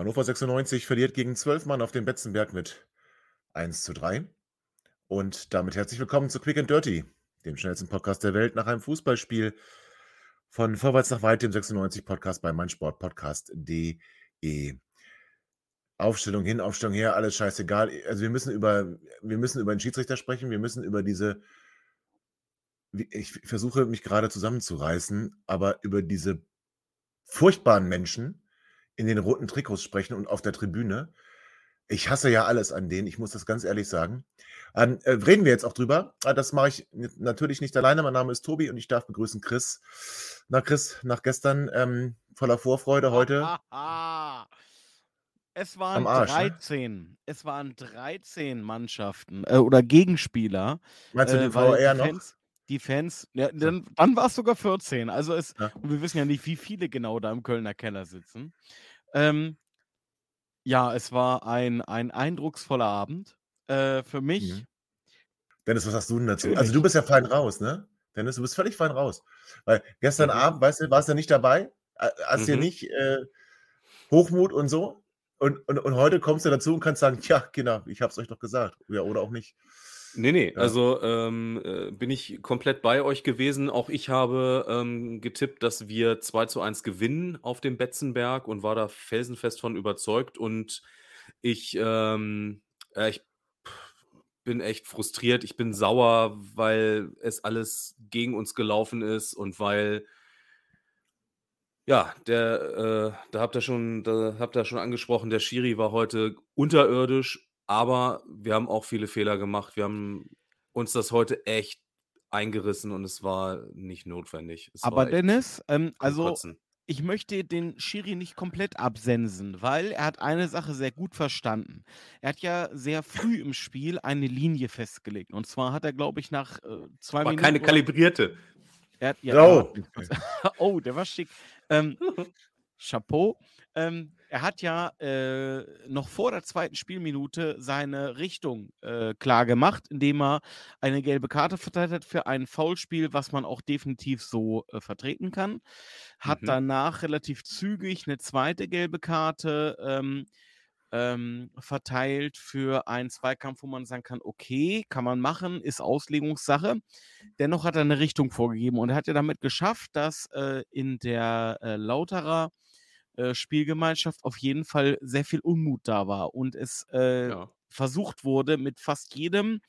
Hannover 96 verliert gegen 12 Mann auf den Betzenberg mit 1 zu 3. Und damit herzlich willkommen zu Quick and Dirty, dem schnellsten Podcast der Welt nach einem Fußballspiel von Vorwärts nach Weit, dem 96 Podcast bei meinsportpodcast.de. Aufstellung hin, Aufstellung her, alles scheißegal. Also wir müssen über, wir müssen über den Schiedsrichter sprechen, wir müssen über diese, ich versuche mich gerade zusammenzureißen, aber über diese furchtbaren Menschen, in den roten Trikots sprechen und auf der Tribüne. Ich hasse ja alles an denen, ich muss das ganz ehrlich sagen. Ähm, äh, reden wir jetzt auch drüber. Ah, das mache ich natürlich nicht alleine. Mein Name ist Tobi und ich darf begrüßen Chris. Na, Chris, nach gestern ähm, voller Vorfreude heute. Es waren Arsch, 13. Ne? Es waren 13 Mannschaften äh, oder Gegenspieler. Meinst du äh, den VR noch? Fans, die Fans, ja, dann, dann war es sogar 14. Also es, ja. und wir wissen ja nicht, wie viele genau da im Kölner Keller sitzen. Ähm, ja, es war ein, ein eindrucksvoller Abend. Äh, für mich. Mhm. Dennis, was hast du denn dazu? Natürlich. Also du bist ja fein raus, ne? Dennis, du bist völlig fein raus. Weil gestern mhm. Abend, weißt du, warst du nicht dabei? Hast mhm. du nicht äh, Hochmut und so? Und, und, und heute kommst du dazu und kannst sagen, ja, Kinder, ich hab's euch doch gesagt. Ja, oder auch nicht. Nee, nee, Ja. also, ähm, äh, bin ich komplett bei euch gewesen. Auch ich habe, ähm, getippt, dass wir 2 zu 1 gewinnen auf dem Betzenberg und war da felsenfest von überzeugt. Und ich, ähm, äh, ich bin echt frustriert. Ich bin sauer, weil es alles gegen uns gelaufen ist und weil ja, der, äh, da habt ihr schon da habt ihr schon angesprochen, der Schiri war heute unterirdisch aber wir haben auch viele Fehler gemacht. Wir haben uns das heute echt eingerissen und es war nicht notwendig. Es Aber Dennis, ähm, also ich möchte den Schiri nicht komplett absensen, weil er hat eine Sache sehr gut verstanden. Er hat ja sehr früh im Spiel eine Linie festgelegt. Und zwar hat er, glaube ich, nach äh, zwei Aber Minuten. keine kalibrierte. Er hat, ja, oh. oh, der war schick. Ähm, Chapeau. Ähm, er hat ja äh, noch vor der zweiten Spielminute seine Richtung äh, klar gemacht, indem er eine gelbe Karte verteilt hat für ein Foulspiel, was man auch definitiv so äh, vertreten kann. Hat mhm. danach relativ zügig eine zweite gelbe Karte ähm, ähm, verteilt für einen Zweikampf, wo man sagen kann, okay, kann man machen, ist Auslegungssache. Dennoch hat er eine Richtung vorgegeben und er hat ja damit geschafft, dass äh, in der äh, Lauterer äh, Spielgemeinschaft auf jeden Fall sehr viel Unmut da war und es äh, ja. versucht wurde, mit fast jedem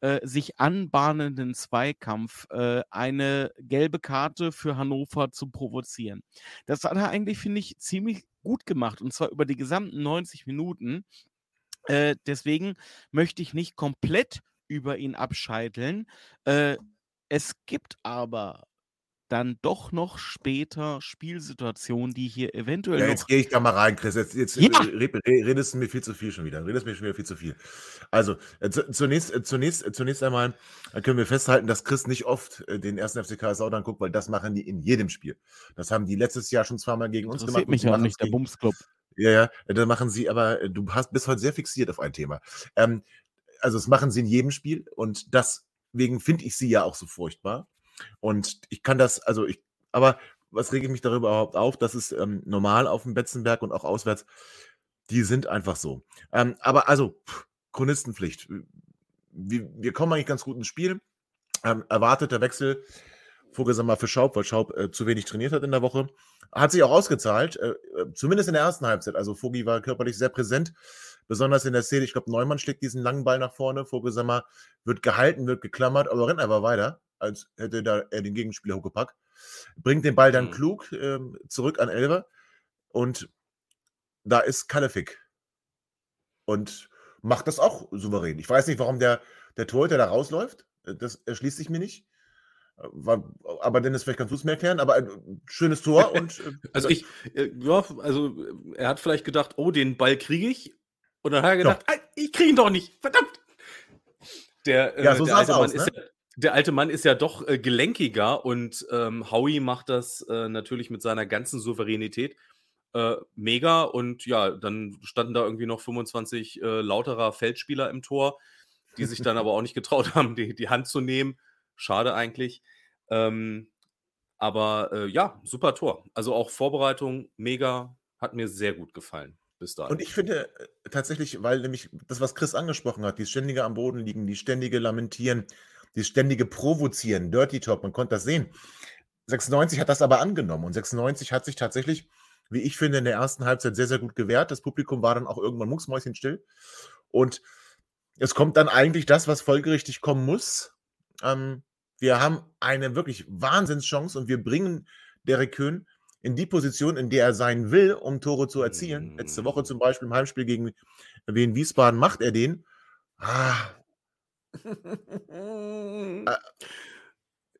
äh, sich anbahnenden Zweikampf äh, eine gelbe Karte für Hannover zu provozieren. Das hat er eigentlich, finde ich, ziemlich gut gemacht und zwar über die gesamten 90 Minuten. Äh, deswegen möchte ich nicht komplett über ihn abscheiteln. Es gibt aber dann doch noch später Spielsituationen, die hier eventuell. Ja, jetzt gehe ich da mal rein, Chris. Jetzt, jetzt ja. redest du mir viel zu viel schon wieder. Redest mir schon wieder viel zu viel. Also, äh, zunächst, äh, zunächst, äh, zunächst einmal können wir festhalten, dass Chris nicht oft den ersten FCK Sau dann guckt, weil das machen die in jedem Spiel. Das haben die letztes Jahr schon zweimal gegen uns gemacht. mich auch nicht, der Bumsclub. Ja, ja, das machen sie, aber du hast, bist heute sehr fixiert auf ein Thema. Ähm, also, das machen sie in jedem Spiel und deswegen finde ich sie ja auch so furchtbar. Und ich kann das, also ich, aber was rege ich mich darüber überhaupt auf? Das ist ähm, normal auf dem Betzenberg und auch auswärts. Die sind einfach so. Ähm, aber also, pff, Chronistenpflicht. Wir, wir, kommen eigentlich ganz gut ins Spiel. Ähm, erwarteter Wechsel, Vogelsammer für Schaub, weil Schaub äh, zu wenig trainiert hat in der Woche. Hat sich auch ausgezahlt, äh, äh zumindest in der ersten Halbzeit. Also Vogi war körperlich sehr präsent, besonders in der Szene. Ich glaube, Neumann schlägt diesen langen Ball nach vorne. Vogelsammer wird gehalten, wird geklammert, aber rennt einfach weiter als hätte da er den Gegenspieler hochgepackt. Bringt den Ball dann mhm. klug ähm, zurück an Elver und da ist Kalefik. Und macht das auch souverän. Ich weiß nicht, warum der, der Torhüter da rausläuft. Äh, das erschließt sich mir nicht. War, aber Dennis, vielleicht kannst du es mir erklären, aber ein schönes Tor und. Äh, also ich, äh, ja, also er hat vielleicht gedacht, oh, den Ball kriege ich. Und dann hat er gedacht, ja. ich kriege ihn doch nicht. Verdammt! Der, äh, ja, so der, alte aus, ne? ja, der, alte Mann ist ja doch äh, gelenkiger und ähm, Howie macht das äh, natürlich mit seiner ganzen Souveränität. Äh, mega und ja, dann standen da irgendwie noch 25 lauterer Feldspieler im Tor, die sich dann aber auch nicht getraut haben, die, die Hand zu nehmen. Schade eigentlich. Ähm, aber äh, ja, super Tor. Also auch Vorbereitung mega, hat mir sehr gut gefallen bis dahin. Und ich finde äh, tatsächlich, weil nämlich das, was Chris angesprochen hat, die ständige am Boden liegen, die ständige Lamentieren, die ständige Provozieren, Dirty Talk, man konnte das sehen. 96 hat das aber angenommen und 96 hat sich tatsächlich, wie ich finde, in der ersten Halbzeit sehr, sehr gut gewehrt. Das Publikum war dann auch irgendwann mucksmäuschenstill. Und es kommt dann eigentlich das, was folgerichtig kommen muss. Ähm, wir haben eine wirklich Wahnsinnschance und wir bringen Derek Köhn in die Position, in der er sein will, um Tore zu erzielen. Letzte Woche zum Beispiel im Heimspiel gegen Wien Wiesbaden macht er den. Ah.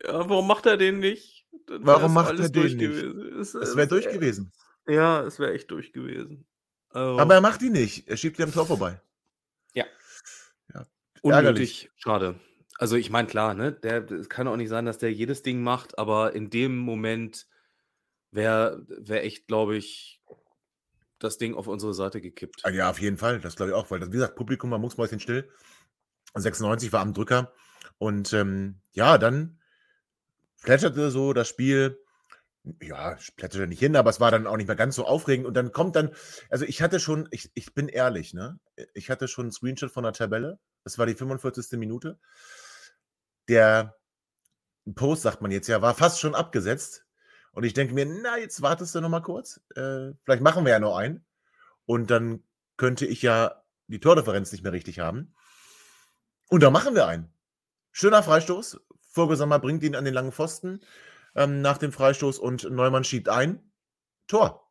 ja, warum macht er den nicht? Dann warum macht er den nicht? Es, es wäre durch gewesen. Ja, es wäre echt durch gewesen. Also. Aber er macht ihn nicht. Er schiebt ihn am Tor vorbei. Ja. ja. Unnötig. Schade. Also ich meine, klar, ne, der es kann auch nicht sein, dass der jedes Ding macht, aber in dem Moment wäre wär echt, glaube ich, das Ding auf unsere Seite gekippt. Ah, ja, auf jeden Fall. Das glaube ich auch, weil das, wie gesagt, Publikum war mucksmäuschen still. 96 war am Drücker. Und ähm, ja, dann plätscherte so das Spiel. Ja, plätscherte nicht hin, aber es war dann auch nicht mehr ganz so aufregend. Und dann kommt dann, also ich hatte schon, ich, ich bin ehrlich, ne? Ich hatte schon einen Screenshot von der Tabelle. Das war die 45. Minute der Post, sagt man jetzt ja, war fast schon abgesetzt. Und ich denke mir, na, jetzt wartest du noch mal kurz. Äh, vielleicht machen wir ja noch einen. Und dann könnte ich ja die Tordifferenz nicht mehr richtig haben. Und da machen wir einen. Schöner Freistoß. Vogelsammer bringt ihn an den langen Pfosten ähm, nach dem Freistoß und Neumann schiebt ein. Tor.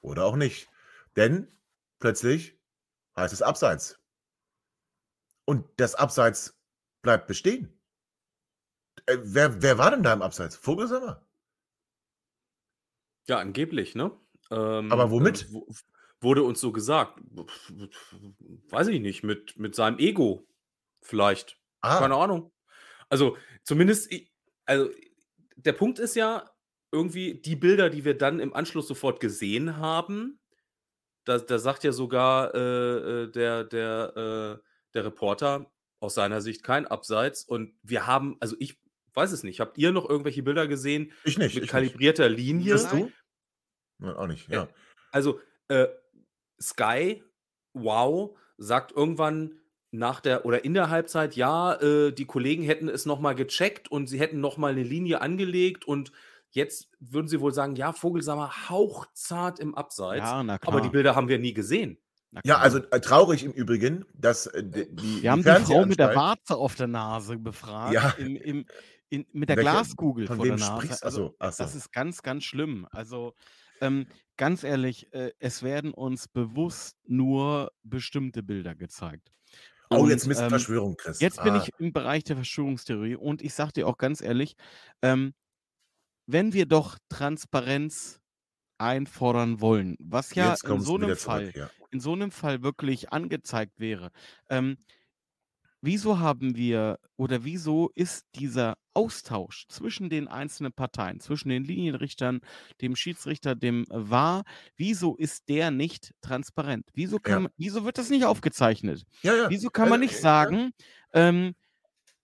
Oder auch nicht. Denn plötzlich heißt es Abseits. Und das Abseits bleibt bestehen. Äh, wer, wer war denn da im Abseits? Vogelsammer? Ja, angeblich, ne? Ähm, Aber womit? Äh, wurde uns so gesagt. Weiß ich nicht, mit, mit seinem Ego vielleicht. Ah. Keine Ahnung. Also zumindest, also der Punkt ist ja irgendwie die Bilder, die wir dann im Anschluss sofort gesehen haben. Da, da sagt ja sogar äh, äh der, der, äh, der Reporter, aus seiner Sicht kein Abseits. Und wir haben, also ich weiß es nicht, habt ihr noch irgendwelche Bilder gesehen? Ich nicht. Mit ich kalibrierter nicht. Linie? Bist du? Nein, auch nicht, ja. Also, äh, Sky, wow, sagt irgendwann nach der oder in der Halbzeit, ja, äh, die Kollegen hätten es nochmal gecheckt und sie hätten nochmal eine Linie angelegt und jetzt würden sie wohl sagen, ja, Vogelsammer hauchzart im Abseits. Ja, aber die Bilder haben wir nie gesehen. Ja, also äh, traurig im Übrigen, dass äh, die. Wir haben die Frau mit der Warze auf der Nase befragt. Ja. Im, im, in, mit der Welche, Glaskugel vor der Nase. Also, Achso. Das ist ganz, ganz schlimm. Also, ähm, ganz ehrlich, äh, es werden uns bewusst nur bestimmte Bilder gezeigt. Oh, und, jetzt Mist ähm, Verschwörung, Chris. Jetzt ah. bin ich im Bereich der Verschwörungstheorie und ich sage dir auch ganz ehrlich, ähm, wenn wir doch Transparenz einfordern wollen, was ja in so einem Fall, zurück, ja. in so einem Fall wirklich angezeigt wäre. Ähm, wieso haben wir oder wieso ist dieser Austausch zwischen den einzelnen Parteien, zwischen den Linienrichtern, dem Schiedsrichter, dem VAR, wieso ist der nicht transparent? Wieso, kann, ja. wieso wird das nicht aufgezeichnet? Ja, ja. Wieso kann man nicht sagen, ähm,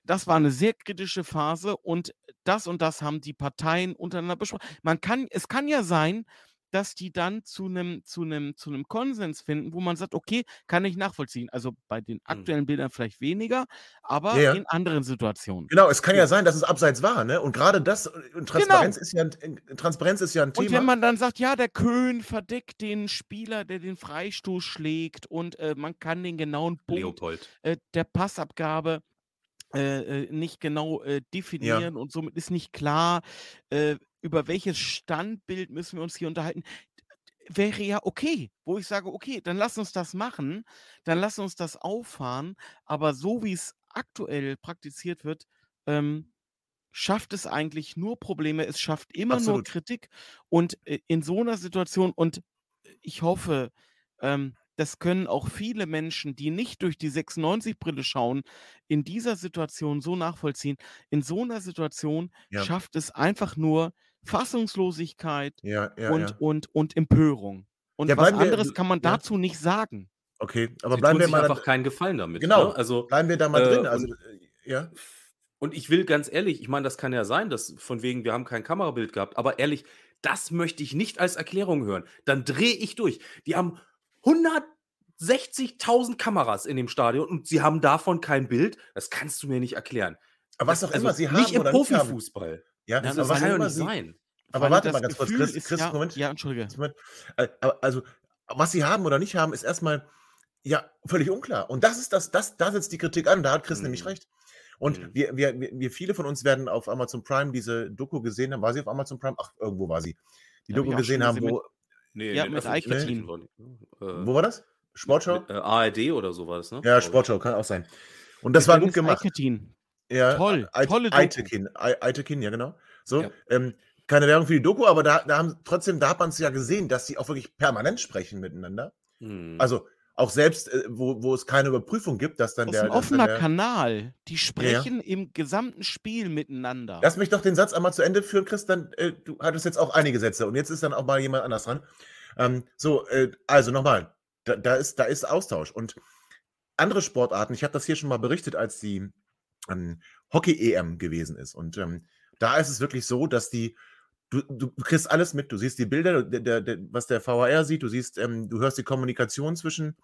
das war eine sehr kritische Phase und das und das haben die Parteien untereinander besprochen. Man kann, es kann ja sein, dass die dann zu einem zu einem zu einem Konsens finden, wo man sagt, okay, kann ich nachvollziehen. Also bei den mhm. aktuellen. Bildern vielleicht weniger, aber ja. in anderen Situationen. Genau, es kann ja, ja sein, dass es abseits war, ne? Und gerade das und genau. Transparenz genau. ist ja ein, Transparenz ist ja ein Thema. Und wenn man dann sagt, ja, der Köhn verdeckt den Spieler, der den Freistoß schlägt und äh, man kann den genauen Punkt äh, der Passabgabe äh, äh, nicht genau äh, definieren und somit ist nicht klar, äh, über welches Standbild müssen wir uns hier unterhalten. Wäre ja okay, wo ich sage, okay, dann lass uns das machen, dann lass uns das auffahren, aber so wie es aktuell praktiziert wird, ähm, schafft es eigentlich nur Probleme, es schafft immer nur Absolut. Kritik und äh, in so einer Situation und ich hoffe, ähm, das können auch viele Menschen, die nicht durch die 96-Brille schauen, in dieser Situation so nachvollziehen. In so einer Situation Ja. schafft es einfach nur Fassungslosigkeit Ja, ja, und, ja. und, und Empörung. Und Ja, was bleiben wir- anderes kann man ja. dazu nicht sagen. Okay, aber Sie bleiben tun wir sich mal einfach da, keinen Gefallen damit. Genau. Ne? Also, bleiben wir da mal äh, drin. und- Also, äh, ja. Und ich will ganz ehrlich, ich meine, das kann ja sein, dass von wegen, wir haben kein Kamerabild gehabt, aber ehrlich, das möchte ich nicht als Erklärung hören. Dann drehe ich durch. Die haben 160.000 Kameras in dem Stadion und sie haben davon kein Bild. Das kannst du mir nicht erklären. Aber was Das- auch immer also sie haben nicht im oder nicht haben. Profifußball. Ja, Das, aber was kann ja nicht sie, sein. aber warte das mal ganz kurz, Gefühl Chris, ist Chris ja, Moment. ja, entschuldige. Moment. Äh, aber Also, was sie haben oder nicht haben, ist erstmal ja völlig unklar. Und das ist das, das, da setzt die Kritik an. Da hat Chris Mhm. nämlich recht. Und Mhm. wir, wir, wir, wir, viele von uns werden auf Amazon Prime diese Doku gesehen haben. War sie auf Amazon Prime? Ach, irgendwo war sie. Die Ja, hab Doku auch gesehen haben, wo, Nee, Ja, mit die, äh, wo war das? Sportschau? mit, äh, ARD oder sowas, ne? Ja. Sportschau, kann auch sein. Und das war gut gemacht. Eiketin. Ja, Toll, Eit- tolle Doku. Eitekin, Ei- Eitekin, ja genau. So, Ja. ähm, keine Werbung für die Doku, aber da, da haben trotzdem, da hat man es ja gesehen, dass sie auch wirklich permanent sprechen miteinander. Mhm. Also auch selbst, äh, wo, wo es keine Überprüfung gibt, dass dann Das der. ist ein offener der Kanal. Die sprechen im gesamten Spiel miteinander. Lass mich doch den Satz einmal zu Ende führen, Chris. Dann, äh, du hattest jetzt auch einige Sätze und jetzt ist dann auch mal jemand anders dran. Ähm, so, äh, also nochmal, da, da, ist, da ist Austausch. Und andere Sportarten, ich habe das hier schon mal berichtet, als die ähm, Hockey-EM gewesen ist. Und ähm, da ist es wirklich so, dass die, du, du kriegst alles mit, du siehst die Bilder, der, der, was der VAR sieht, du siehst, ähm, du hörst die Kommunikation zwischen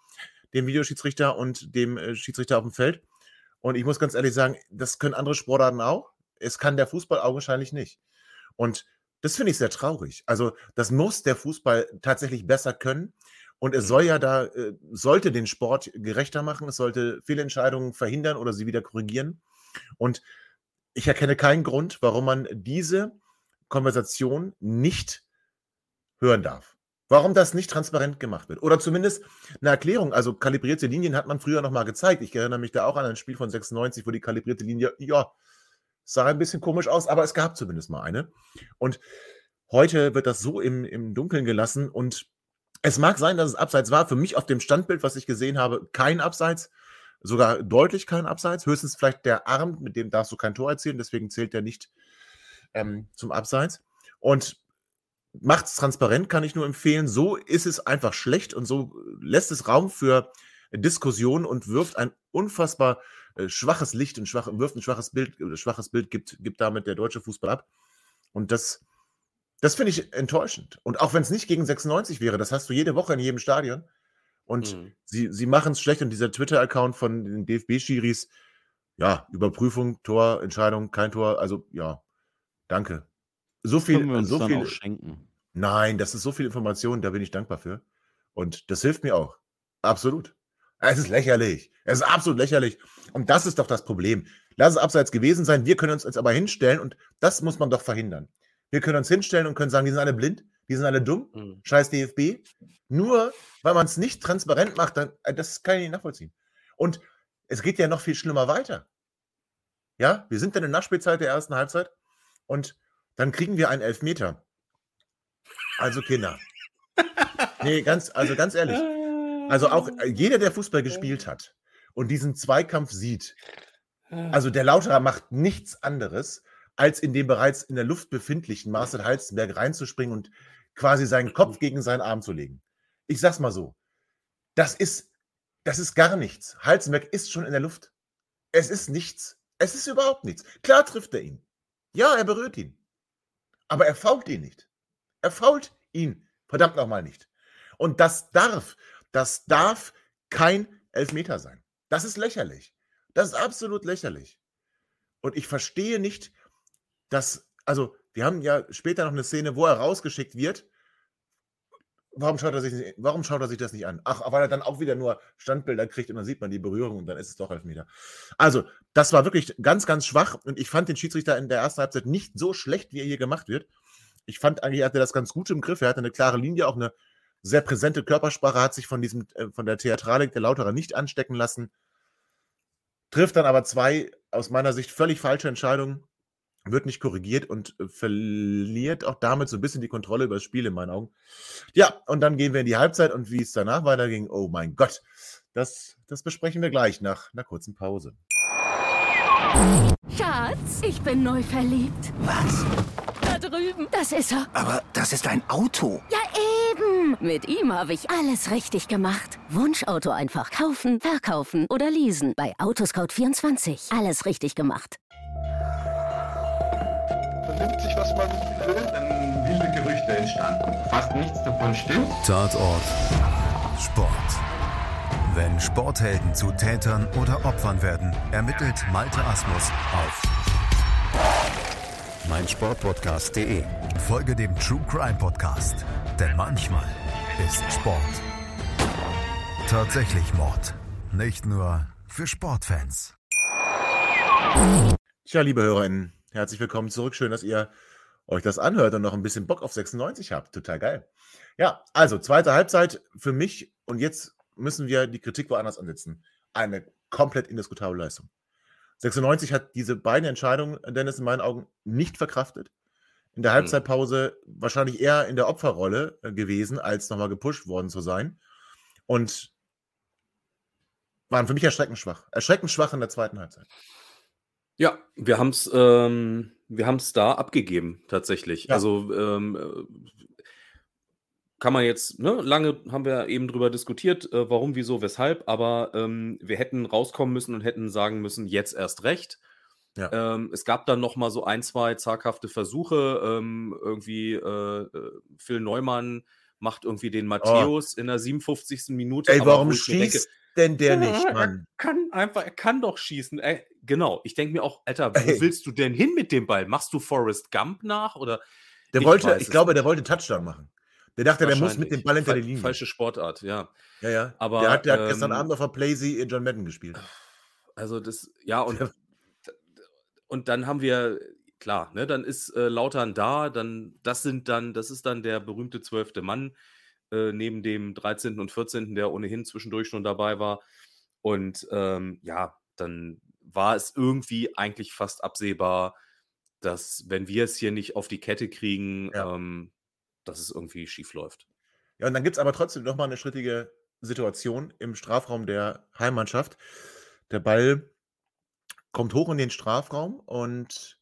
dem Videoschiedsrichter und dem äh, Schiedsrichter auf dem Feld. Und ich muss ganz ehrlich sagen, das können andere Sportarten auch. Es kann der Fußball augenscheinlich nicht. Und das finde ich sehr traurig. Also, das muss der Fußball tatsächlich besser können. Und es soll ja da, äh, sollte den Sport gerechter machen, es sollte Fehlentscheidungen verhindern oder sie wieder korrigieren. Und ich erkenne keinen Grund, warum man diese Konversation nicht hören darf. Warum das nicht transparent gemacht wird. Oder zumindest eine Erklärung. Also kalibrierte Linien hat man früher nochmal gezeigt. Ich erinnere mich da auch an ein Spiel von 96, wo die kalibrierte Linie, ja, sah ein bisschen komisch aus, aber es gab zumindest mal eine. Und heute wird das so im, im Dunkeln gelassen und es mag sein, dass es abseits war. Für mich auf dem Standbild, was ich gesehen habe, kein Abseits. Sogar deutlich kein Abseits. Höchstens vielleicht der Arm, mit dem darfst du kein Tor erzielen, deswegen zählt der nicht ähm, zum Abseits. Und macht es transparent, kann ich nur empfehlen. So ist es einfach schlecht und so lässt es Raum für Diskussion und wirft ein unfassbar äh, schwaches Licht und schwach, wirft ein schwaches Bild, äh, schwaches Bild gibt, gibt damit der deutsche Fußball ab. Und das, das finde ich enttäuschend. Und auch wenn es nicht gegen 96 wäre, das hast du jede Woche in jedem Stadion. Und Mhm. sie, sie machen es schlecht und dieser Twitter-Account von den DFB-Schiris, ja, Überprüfung, Tor, Entscheidung, kein Tor, also ja, danke. So viel, Können wir uns so viel, schenken. nein, das ist so viel Information, da bin ich dankbar für. Und das hilft mir auch. Absolut. Es ist lächerlich. Es ist absolut lächerlich. Und das ist doch das Problem. Lass es abseits gewesen sein. Wir können uns jetzt aber hinstellen und das muss man doch verhindern. Wir können uns hinstellen und können sagen, die sind alle blind, die sind alle dumm, Mhm. scheiß DFB. Nur weil man es nicht transparent macht, dann, äh, das kann ich nicht nachvollziehen. Und es geht ja noch viel schlimmer weiter. Ja, wir sind dann in der Nachspielzeit der ersten Halbzeit und dann kriegen wir einen Elfmeter. Also Kinder. Nee, ganz, also ganz ehrlich. Also auch äh, jeder, der Fußball gespielt hat und diesen Zweikampf sieht, also der Lauterer macht nichts anderes, als in dem bereits in der Luft befindlichen Marcel Halstenberg reinzuspringen und quasi seinen Kopf gegen seinen Arm zu legen. Ich sag's mal so. Das ist, das ist gar nichts. Halstenberg ist schon in der Luft. Es ist nichts. Es ist überhaupt nichts. Klar trifft er ihn. Ja, er berührt ihn. Aber er fault ihn nicht. Er fault ihn verdammt nochmal nicht. Und das darf, das darf kein Elfmeter sein. Das ist lächerlich. Das ist absolut lächerlich. Und ich verstehe nicht, dass, also, wir haben ja später noch eine Szene, wo er rausgeschickt wird. Warum schaut er sich, warum schaut er sich das nicht an? Ach, weil er dann auch wieder nur Standbilder kriegt und dann sieht man die Berührung und dann ist es doch Elfmeter. Also, das war wirklich ganz, ganz schwach und ich fand den Schiedsrichter in der ersten Halbzeit nicht so schlecht, wie er hier gemacht wird. Ich fand eigentlich, er hatte das ganz gut im Griff. Er hatte eine klare Linie, auch eine sehr präsente Körpersprache, hat sich von diesem, äh, von der Theatralik der Lauterer nicht anstecken lassen. Trifft dann aber zwei aus meiner Sicht völlig falsche Entscheidungen. Wird nicht korrigiert und äh, verliert auch damit so ein bisschen die Kontrolle über das Spiel in meinen Augen. Ja, und dann gehen wir in die Halbzeit und wie es danach weiterging, oh mein Gott, das, das besprechen wir gleich nach einer kurzen Pause. Schatz, ich bin neu verliebt. Was? Da drüben. Das ist er. Aber das ist ein Auto. Ja, eben. Mit ihm habe ich alles richtig gemacht. Wunschauto einfach kaufen, verkaufen oder leasen. Bei Autoscout24. Alles richtig gemacht. Vernimmt sich, was man will. Dann wilde Gerüchte entstanden. Fast nichts davon stimmt. Tatort. Sport. Wenn Sporthelden zu Tätern oder Opfern werden, ermittelt Malte Asmus auf meinsportpodcast.de. Folge dem True Crime Podcast, denn manchmal ist Sport tatsächlich Mord. Nicht nur für Sportfans. Tja, liebe HörerInnen, herzlich willkommen zurück. Schön, dass ihr euch das anhört und noch ein bisschen Bock auf 96 habt. Total geil. Ja, also zweite Halbzeit für mich und jetzt müssen wir die Kritik woanders ansetzen. Eine komplett indiskutable Leistung. 96 hat diese beiden Entscheidungen, Dennis, in meinen Augen nicht verkraftet. In der hm. Halbzeitpause wahrscheinlich eher in der Opferrolle äh, gewesen, als nochmal gepusht worden zu sein. Und waren für mich erschreckend schwach. Erschreckend schwach in der zweiten Halbzeit. Ja, wir haben es ähm, da abgegeben, tatsächlich. Ja. Also ähm, kann man jetzt, ne, lange haben wir eben drüber diskutiert, äh, warum, wieso, weshalb, aber ähm, wir hätten rauskommen müssen und hätten sagen müssen, jetzt erst recht. Ja. Ähm, es gab dann noch mal so ein, zwei zaghafte Versuche. Ähm, irgendwie äh, äh Phil Neumann macht irgendwie den oh. Matthäus oh. in der 57. Minute. Ey, warum schießt denke, denn der nicht, Mann? Er kann einfach, er kann doch schießen. Ey, genau, ich denke mir auch, Alter, wo Ey. willst du denn hin mit dem Ball? Machst du Forrest Gump nach oder? Der ich wollte, ich glaube, der wollte Touchdown machen. Der dachte, der muss mit dem Ball hinter der Linie. Falsche Sportart, ja. Ja, ja. Aber, der hat, der ähm, hat gestern ähm, Abend auf der Playsee in John Madden gespielt. Also das, ja, und, und dann haben wir, klar, ne, dann ist äh, Lautern da, dann, das sind dann, das ist dann der berühmte zwölfte Mann, äh, neben dem 13. und 14., der ohnehin zwischendurch schon dabei war. Und ähm, ja, dann war es irgendwie eigentlich fast absehbar, dass wenn wir es hier nicht auf die Kette kriegen, ja. ähm, dass es irgendwie schief läuft. Ja, und dann gibt es aber trotzdem nochmal eine schrittige Situation im Strafraum der Heimmannschaft. Der Ball kommt hoch in den Strafraum und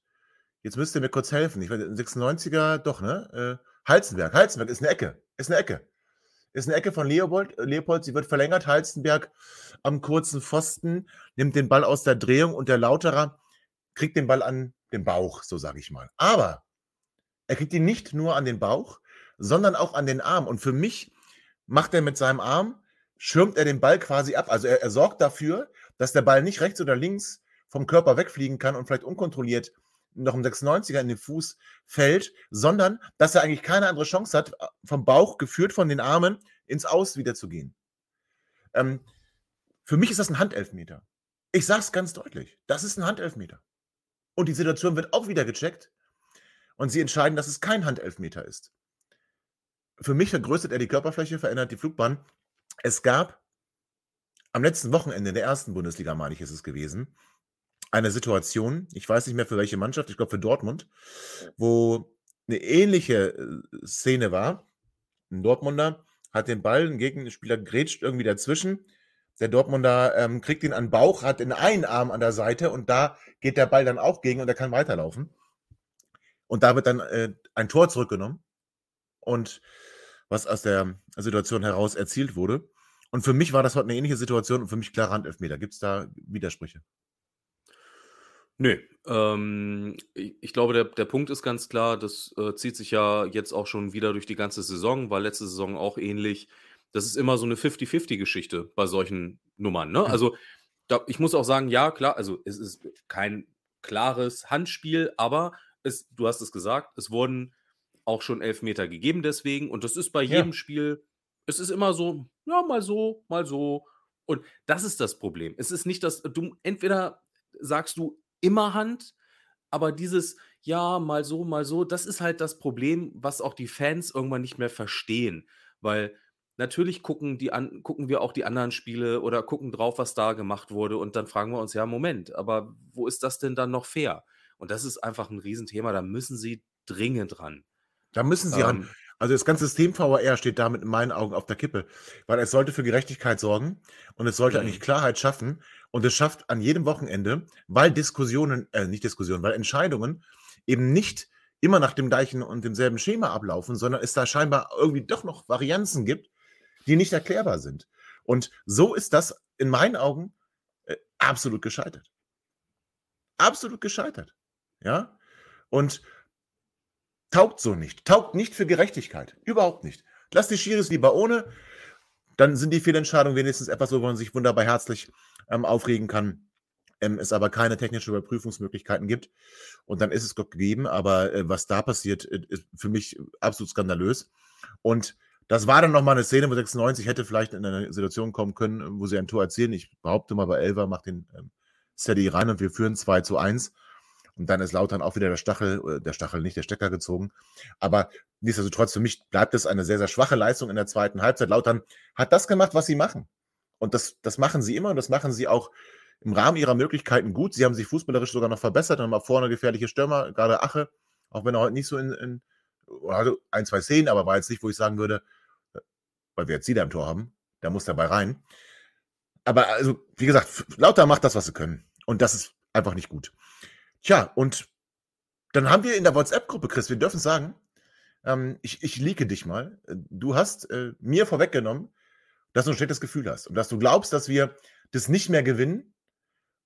jetzt müsst ihr mir kurz helfen. Ich weiß, 96er, doch, ne? Äh, Halzenberg. Halzenberg ist eine Ecke. Ist eine Ecke. Ist eine Ecke von Leopold. Leopold, sie wird verlängert. Halzenberg am kurzen Pfosten nimmt den Ball aus der Drehung und der Lauterer kriegt den Ball an den Bauch, so sage ich mal. Aber er kriegt ihn nicht nur an den Bauch, sondern auch an den Arm. Und für mich macht er mit seinem Arm, schirmt er den Ball quasi ab. Also er, er sorgt dafür, dass der Ball nicht rechts oder links vom Körper wegfliegen kann und vielleicht unkontrolliert noch ein 96er in den Fuß fällt, sondern dass er eigentlich keine andere Chance hat, vom Bauch geführt von den Armen ins Aus wieder zu gehen. Ähm, für mich ist das ein Handelfmeter. Ich sage es ganz deutlich. Das ist ein Handelfmeter. Und die Situation wird auch wieder gecheckt. Und sie entscheiden, dass es kein Handelfmeter ist für mich vergrößert er die Körperfläche, verändert die Flugbahn. Es gab am letzten Wochenende in der ersten Bundesliga, meine ich, ist es gewesen, eine Situation, ich weiß nicht mehr für welche Mannschaft, ich glaube für Dortmund, wo eine ähnliche äh, Szene war. Ein Dortmunder hat den Ball, ein Gegenspieler grätscht irgendwie dazwischen. Der Dortmunder ähm, kriegt ihn an den Bauch, hat den einen Arm an der Seite und da geht der Ball dann auch gegen und er kann weiterlaufen. Und da wird dann äh, ein Tor zurückgenommen. Und was aus der Situation heraus erzielt wurde. Und für mich war das heute eine ähnliche Situation und für mich klar Handelfmeter. Gibt es da Widersprüche? Nö, ähm, ich, glaube, der, der Punkt ist ganz klar, das äh, zieht sich ja jetzt auch schon wieder durch die ganze Saison, war letzte Saison auch ähnlich. Das ist immer so eine 50-50-Geschichte bei solchen Nummern. Ne? Also da, ich muss auch sagen, ja, klar, also es ist kein klares Handspiel, aber es, du hast es gesagt, es wurden auch schon Elfmeter gegeben deswegen. Und das ist bei jedem ja. Spiel, es ist immer so, ja, mal so, mal so. Und das ist das Problem. Es ist nicht, dass du entweder sagst du immer Hand, aber dieses, ja, mal so, mal so, das ist halt das Problem, was auch die Fans irgendwann nicht mehr verstehen. Weil natürlich gucken, die an, gucken wir auch die anderen Spiele oder gucken drauf, was da gemacht wurde. Und dann fragen wir uns, ja, Moment, aber wo ist das denn dann noch fair? Und das ist einfach ein Riesenthema, da müssen sie dringend ran. Da müssen sie ran. Ähm, Also das ganze System VAR steht damit in meinen Augen auf der Kippe, weil es sollte für Gerechtigkeit sorgen und es sollte Mhm. eigentlich Klarheit schaffen und es schafft an jedem Wochenende, weil Diskussionen, äh, nicht Diskussionen, weil Entscheidungen eben nicht immer nach dem gleichen und demselben Schema ablaufen, sondern es da scheinbar irgendwie doch noch Varianzen gibt, die nicht erklärbar sind. Und so ist das in meinen Augen äh, absolut gescheitert. Absolut gescheitert. Ja? Und taugt so nicht. Taugt nicht für Gerechtigkeit. Überhaupt nicht. Lass die Schiris lieber ohne. Dann sind die Fehlentscheidungen wenigstens etwas, wo man sich wunderbar herzlich ähm, aufregen kann. Ähm, es aber keine technischen Überprüfungsmöglichkeiten gibt. Und dann ist es Gott gegeben. Aber äh, was da passiert, äh, ist für mich absolut skandalös. Und das war dann nochmal eine Szene, wo 96 hätte vielleicht in eine Situation kommen können, wo sie ein Tor erzielen. Ich behaupte mal, bei Elva macht den ähm, Steady rein und wir führen 2 zu 1. Und dann ist Lautern auch wieder der Stachel, äh, der Stachel nicht, der Stecker gezogen. Aber nichtsdestotrotz, für mich bleibt es eine sehr, sehr schwache Leistung in der zweiten Halbzeit. Lautern hat das gemacht, was sie machen. Und das, das machen sie immer und das machen sie auch im Rahmen ihrer Möglichkeiten gut. Sie haben sich fußballerisch sogar noch verbessert, haben auch vorne gefährliche Stürmer, gerade Ache, auch wenn er heute nicht so in, in also ein, zwei Szenen, aber war jetzt nicht, wo ich sagen würde, äh, weil wir jetzt Zieder im Tor haben, da muss dabei rein. Aber also, wie gesagt, Lauter macht das, was sie können. Und das ist einfach nicht gut. Tja, und dann haben wir in der WhatsApp-Gruppe, Chris, wir dürfen sagen, ähm, ich, ich leake dich mal. Du hast äh, mir vorweggenommen, dass du ein schlechtes Gefühl hast und dass du glaubst, dass wir das nicht mehr gewinnen.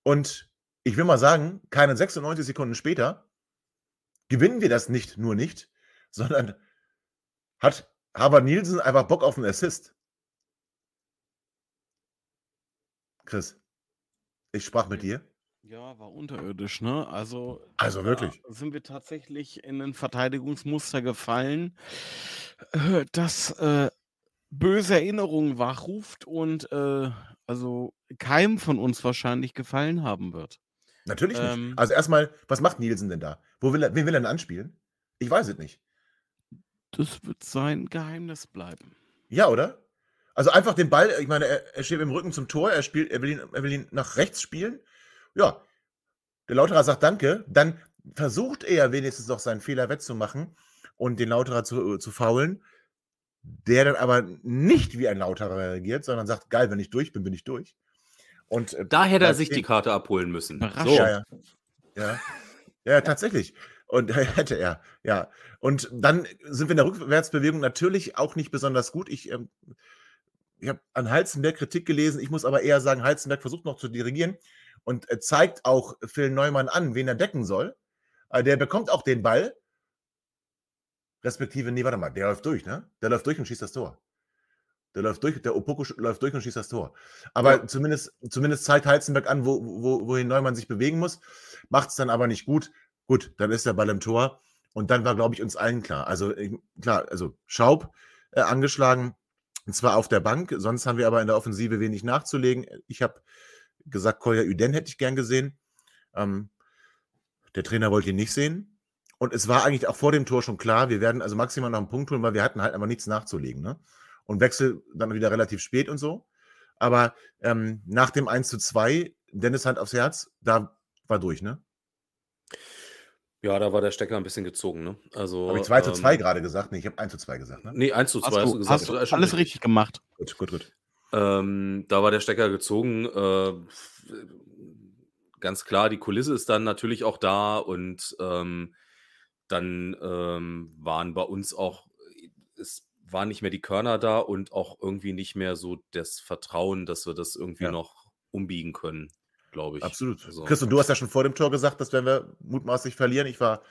Und ich will mal sagen, keine 96 Sekunden später gewinnen wir das nicht nur nicht, sondern hat Harvard Nielsen einfach Bock auf einen Assist. Chris, ich sprach mit dir. Ja, war unterirdisch, ne? Also, Also wirklich. sind wir tatsächlich in ein Verteidigungsmuster gefallen, äh, das äh, böse Erinnerungen wachruft und äh, also keinem von uns wahrscheinlich gefallen haben wird. Natürlich nicht. Ähm, Also erstmal, was macht Nielsen denn da? Wo will er, wen will er denn anspielen? Ich weiß es nicht. Das wird sein Geheimnis bleiben. Ja, oder? Also einfach den Ball, ich meine, er, er steht dem Rücken zum Tor, er spielt, er will ihn, er will ihn nach rechts spielen. Ja, der Lauterer sagt Danke, dann versucht er wenigstens noch seinen Fehler wettzumachen und den Lauterer zu, zu faulen, der dann aber nicht wie ein Lauterer reagiert, sondern sagt, geil, wenn ich durch bin, bin ich durch. Und äh, Da hätte er sich die Karte abholen müssen. Überraschend. Ja, ja. Ja, ja tatsächlich. Und hätte er, ja. Und dann sind wir in der Rückwärtsbewegung natürlich auch nicht besonders gut. Ich, ähm, ich habe an Halzenberg Kritik gelesen. Ich muss aber eher sagen, Halzenberg versucht noch zu dirigieren und äh, zeigt auch Phil Neumann an, wen er decken soll. Äh, der bekommt auch den Ball. Respektive, nee, warte mal, der läuft durch, ne? Der läuft durch und schießt das Tor. Der läuft durch, der Opoko läuft durch und schießt das Tor. Aber Ja. zumindest, zumindest zeigt Heizenberg an, wo, wo, wohin Neumann sich bewegen muss. Macht es dann aber nicht gut. Gut, dann ist der Ball im Tor. Und dann war, glaube ich, uns allen klar. Also, äh, klar, also Schaub äh, angeschlagen, und zwar auf der Bank. Sonst haben wir aber in der Offensive wenig nachzulegen. Ich habe gesagt, Kolja Üden hätte ich gern gesehen. Ähm, der Trainer wollte ihn nicht sehen. Und es war eigentlich auch vor dem Tor schon klar, wir werden also maximal noch einen Punkt holen, weil wir hatten halt einfach nichts nachzulegen. Ne? Und Wechsel dann wieder relativ spät und so. Aber ähm, nach dem 1 zu 2, Dennis Hand aufs Herz, da war durch, ne? Ja, da war der Stecker ein bisschen gezogen, ne? Also, Habe ich 2 zu 2 ähm, gerade gesagt? Nee, ich habe 1 zu 2 gesagt, ne? Nee, 1 zu 2 Hast hast, du, gesagt. hast du alles richtig gemacht. Gut, gut, gut. Ähm, da war der Stecker gezogen. Äh, ganz klar, die Kulisse ist dann natürlich auch da und ähm, dann ähm, waren bei uns auch, es waren nicht mehr die Körner da und auch irgendwie nicht mehr so das Vertrauen, dass wir das irgendwie Ja. noch umbiegen können, glaube ich. Absolut. Also, Chris, und du hast ja schon vor dem Tor gesagt, dass wenn wir mutmaßlich verlieren. Ich war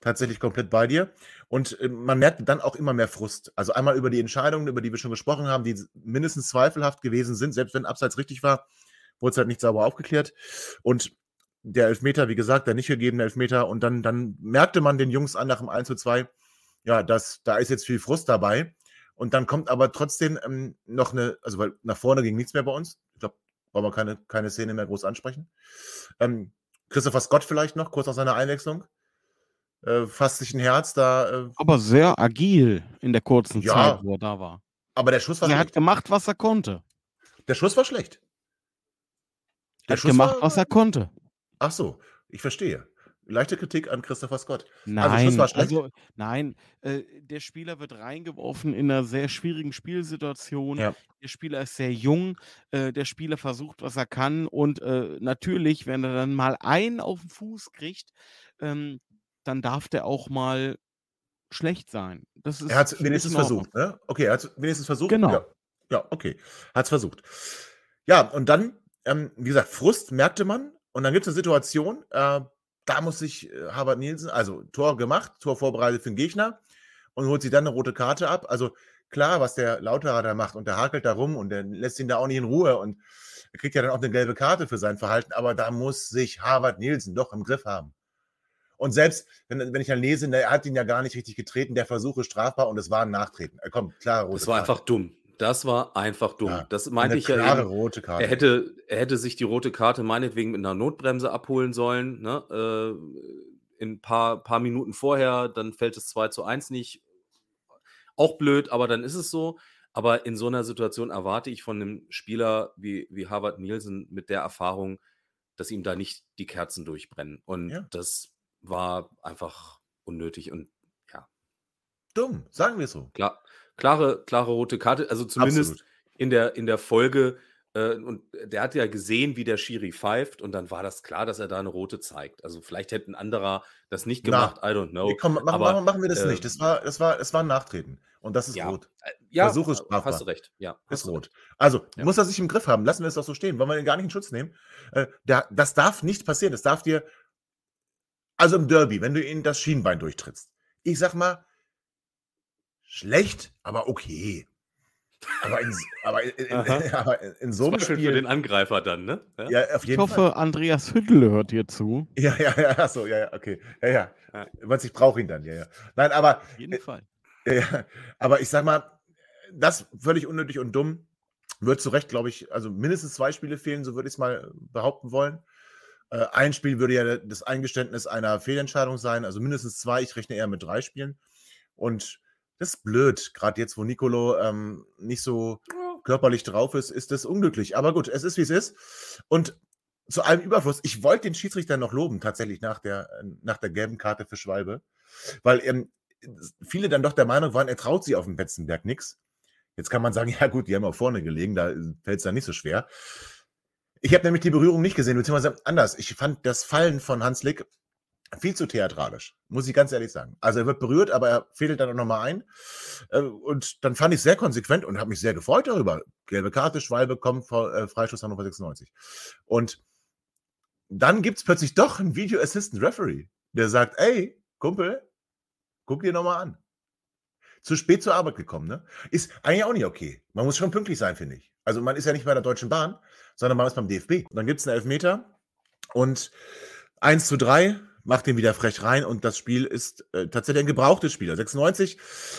tatsächlich komplett bei dir. Und äh, man merkt dann auch immer mehr Frust. Also einmal über die Entscheidungen, über die wir schon gesprochen haben, die mindestens zweifelhaft gewesen sind. Selbst wenn Abseits richtig war, wurde es halt nicht sauber aufgeklärt. Und der Elfmeter, wie gesagt, der nicht gegebene Elfmeter. Und dann, dann merkte man den Jungs an nach dem 1 zu 2, ja, dass, da ist jetzt viel Frust dabei. Und dann kommt aber trotzdem ähm, noch eine, also weil nach vorne ging nichts mehr bei uns. Ich glaube, wollen wir keine, keine Szene mehr groß ansprechen. Ähm, Christopher Scott vielleicht noch, kurz nach seiner Einwechslung. Äh, fasst sich ein Herz da. Äh, Aber sehr agil in der kurzen Ja. Zeit, wo er da war. aber der Schuss war Er hat schlecht. gemacht, was er konnte. Der Schuss war schlecht. Er hat gemacht, was er konnte. Ach so, ich verstehe. leichte Kritik an Christopher Scott. Nein, also, also nein, äh, der Spieler wird reingeworfen in einer sehr schwierigen Spielsituation. Ja. Der Spieler ist sehr jung, äh, der Spieler versucht, was er kann und äh, natürlich, wenn er dann mal einen auf den Fuß kriegt, ähm, dann darf der auch mal schlecht sein. Das ist er hat es wenigstens versucht, ne? Okay, er hat es wenigstens versucht. Genau. Ja, ja okay. Hat es versucht. Ja, und dann, ähm, wie gesagt, Frust merkte man. Und dann gibt es eine Situation, äh, da muss sich äh, Harvard Nielsen, also Tor gemacht, Tor vorbereitet für den Gegner und holt sich dann eine rote Karte ab. Also klar, was der Lauterer da macht und der hakelt da rum und der lässt ihn da auch nicht in Ruhe und er kriegt ja dann auch eine gelbe Karte für sein Verhalten, aber da muss sich Harvard Nielsen doch im Griff haben. Und selbst, wenn, wenn ich dann lese, er hat ihn ja gar nicht richtig getreten, der Versuch ist strafbar und es war ein Nachtreten. Er kommt, klar, rote Das war Karte. einfach dumm. Das war einfach dumm. Ja, das meinte ich ja klare eben. rote Karte. Er hätte, er hätte sich die rote Karte meinetwegen mit einer Notbremse abholen sollen. Ne? Äh, in ein paar, paar Minuten vorher, dann fällt es 2 zu 1 nicht. Auch blöd, aber dann ist es so. Aber in so einer Situation erwarte ich von einem Spieler wie, wie Harvard Nielsen mit der Erfahrung, dass ihm da nicht die Kerzen durchbrennen. Und Ja. das war einfach unnötig und ja, Dumm, sagen wir so. klar, klare, klare rote Karte. Also zumindest Absolut. in der, in der Folge. Äh, und der hat ja gesehen, wie der Schiri pfeift und dann war das klar, dass er da eine rote zeigt. Also vielleicht hätte ein anderer das nicht Na, gemacht, I don't know. Nee, komm, machen, Aber machen, machen wir das äh, nicht. Das war, das, war, das war ein Nachtreten. Und das ist ja, rot. äh, ja, Versuch ist äh, strafbar. hast du recht. Ja, Ist rot. recht. Also, Ja. muss er sich im Griff haben. Lassen wir es doch so stehen. Wollen wir den gar nicht in Schutz nehmen? Äh, der, das darf nicht passieren. Das darf dir, also im Derby, wenn du in das Schienbein durchtrittst. Ich sag mal, schlecht, aber okay. Aber in, aber in, in, aber in so einem Zweifel für Spiel. den Angreifer dann, ne? Ja. Ja, auf Ich jeden Fall. hoffe, Andreas Hüttel hört hier zu. Ja, ja, ja, ach so, ja, ja, okay. Ja, ja. Ja. Ich brauche ihn dann, ja, ja. Nein, aber Auf jeden Fall. Ja, ja. aber ich sag mal, das völlig unnötig und dumm. Wird zu Recht, glaube ich, also mindestens zwei Spiele fehlen, so würde ich es mal behaupten wollen. Äh, ein Spiel würde ja das Eingeständnis einer Fehlentscheidung sein, also mindestens zwei. Ich rechne eher mit drei Spielen. Und das ist blöd, gerade jetzt, wo Nicolo ähm, nicht so körperlich drauf ist, ist das unglücklich. Aber gut, es ist, wie es ist. Und zu allem Überfluss, ich wollte den Schiedsrichter noch loben, tatsächlich nach der, nach der gelben Karte für Schwalbe, weil ähm, viele dann doch der Meinung waren, er traut sich auf dem Betzenberg nichts. Jetzt kann man sagen, ja gut, die haben auch vorne gelegen, da fällt es dann nicht so schwer. Ich habe nämlich die Berührung nicht gesehen, beziehungsweise anders. Ich fand das Fallen von Hans Lick viel zu theatralisch, muss ich ganz ehrlich sagen. Also er wird berührt, aber er fädelt dann auch nochmal ein. Äh, Und dann fand ich sehr konsequent und habe mich sehr gefreut darüber. Gelbe Karte, Schwalbe kommt, vor- äh, Freistoß Hannover 96. Und dann gibt es plötzlich doch einen Video Assistant Referee, der sagt, ey, Kumpel, guck dir nochmal an. Zu spät zur Arbeit gekommen, ne? Ist eigentlich auch nicht okay. Man muss schon pünktlich sein, finde ich. Also man ist ja nicht bei der Deutschen Bahn, sondern man ist beim DFB. Und dann gibt es einen Elfmeter und 1 zu 3 macht den wieder frech rein und das Spiel ist äh, tatsächlich ein gebrauchtes Spiel. 96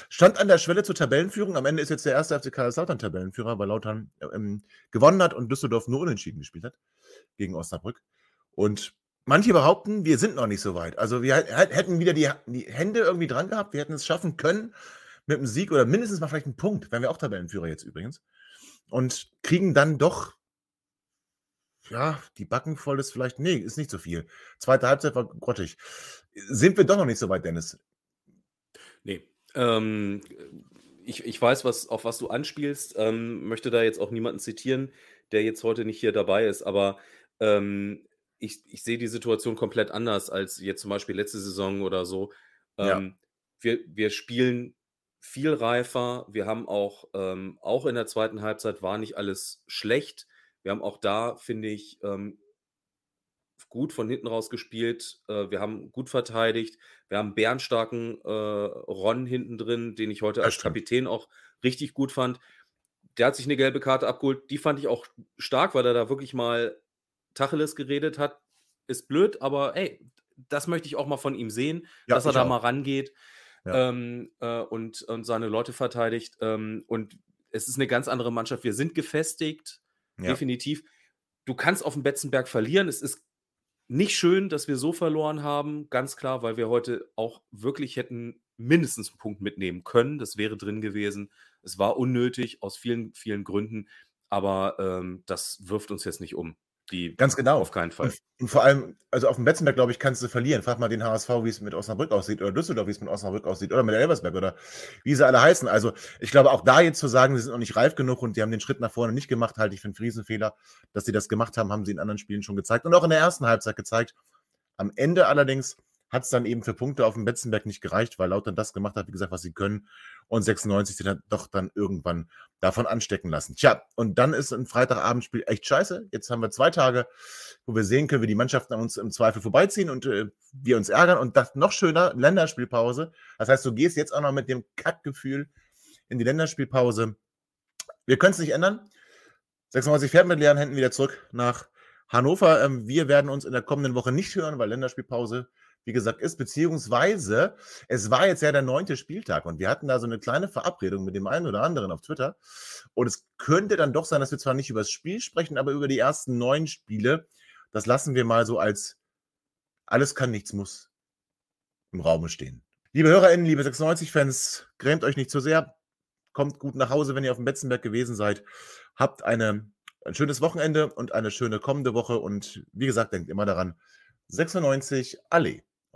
stand an der Schwelle zur Tabellenführung. Am Ende ist jetzt der erste FC Kaiserslautern Tabellenführer, weil Lautern ähm, gewonnen hat und Düsseldorf nur unentschieden gespielt hat gegen Osnabrück. Und manche behaupten, wir sind noch nicht so weit. Also wir hätt- hätten wieder die, die Hände irgendwie dran gehabt. Wir hätten es schaffen können mit einem Sieg oder mindestens mal vielleicht einen Punkt. Wären wir auch Tabellenführer jetzt übrigens. Und kriegen dann doch, ja, die Backen voll ist vielleicht, nee, ist nicht so viel. Zweite Halbzeit war grottig. Sind wir doch noch nicht so weit, Dennis? Nee. Ähm, ich, ich weiß, was, auf was du anspielst, ähm, möchte da jetzt auch niemanden zitieren, der jetzt heute nicht hier dabei ist, aber ähm, ich, ich sehe die Situation komplett anders als jetzt zum Beispiel letzte Saison oder so. Ja. Ähm, wir, wir spielen viel reifer. Wir haben auch, ähm, auch in der zweiten Halbzeit war nicht alles schlecht. Wir haben auch da, finde ich, ähm, gut von hinten raus gespielt. Äh, wir haben gut verteidigt. Wir haben bärenstarken äh, Ron hinten drin, den ich heute Das als stimmt. Kapitän auch richtig gut fand. Der hat sich eine gelbe Karte abgeholt. Die fand ich auch stark, weil er da wirklich mal Tacheles geredet hat. Ist blöd, aber ey, das möchte ich auch mal von ihm sehen, Ja, dass er da auch. mal rangeht Ja. ähm, äh, und, und seine Leute verteidigt. Ähm, und es ist eine ganz andere Mannschaft. Wir sind gefestigt, Ja. definitiv. Du kannst auf dem Betzenberg verlieren. Es ist nicht schön, dass wir so verloren haben, ganz klar, weil wir heute auch wirklich hätten mindestens einen Punkt mitnehmen können. Das wäre drin gewesen. Es war unnötig aus vielen, vielen Gründen, aber ähm, das wirft uns jetzt nicht um. Die Ganz genau. auf keinen Fall. Und, und vor allem, also auf dem Betzenberg, glaube ich, kannst du verlieren. Frag mal den HSV, wie es mit Osnabrück aussieht, oder Düsseldorf, wie es mit Osnabrück aussieht, oder mit Elversberg, oder wie sie alle heißen. Also, ich glaube, auch da jetzt zu sagen, sie sind noch nicht reif genug und die haben den Schritt nach vorne nicht gemacht, halte ich für einen Riesenfehler. Dass sie das gemacht haben, haben sie in anderen Spielen schon gezeigt und auch in der ersten Halbzeit gezeigt. Am Ende allerdings hat es dann eben für Punkte auf dem Betzenberg nicht gereicht, weil Lautern das gemacht hat, wie gesagt, was sie können. Und 96 sich dann doch dann irgendwann davon anstecken lassen. Tja, und dann ist ein Freitagabendspiel echt scheiße. Jetzt haben wir zwei Tage, wo wir sehen können, wie die Mannschaften an uns im Zweifel vorbeiziehen und äh, wir uns ärgern. Und das noch schöner, Länderspielpause. Das heißt, du gehst jetzt auch noch mit dem Kackgefühl in die Länderspielpause. Wir können es nicht ändern. 96 fährt mit leeren Händen wieder zurück nach Hannover. Ähm, wir werden uns in der kommenden Woche nicht hören, weil Länderspielpause wie gesagt, ist, beziehungsweise es war jetzt ja der neunte Spieltag und wir hatten da so eine kleine Verabredung mit dem einen oder anderen auf Twitter. Und es könnte dann doch sein, dass wir zwar nicht über das Spiel sprechen, aber über die ersten neun Spiele. Das lassen wir mal so als alles kann, nichts muss im Raume stehen. Liebe HörerInnen, liebe 96-Fans, grämt euch nicht zu sehr. Kommt gut nach Hause, wenn ihr auf dem Betzenberg gewesen seid. Habt eine, ein schönes Wochenende und eine schöne kommende Woche. Und wie gesagt, denkt immer daran, 96 Allee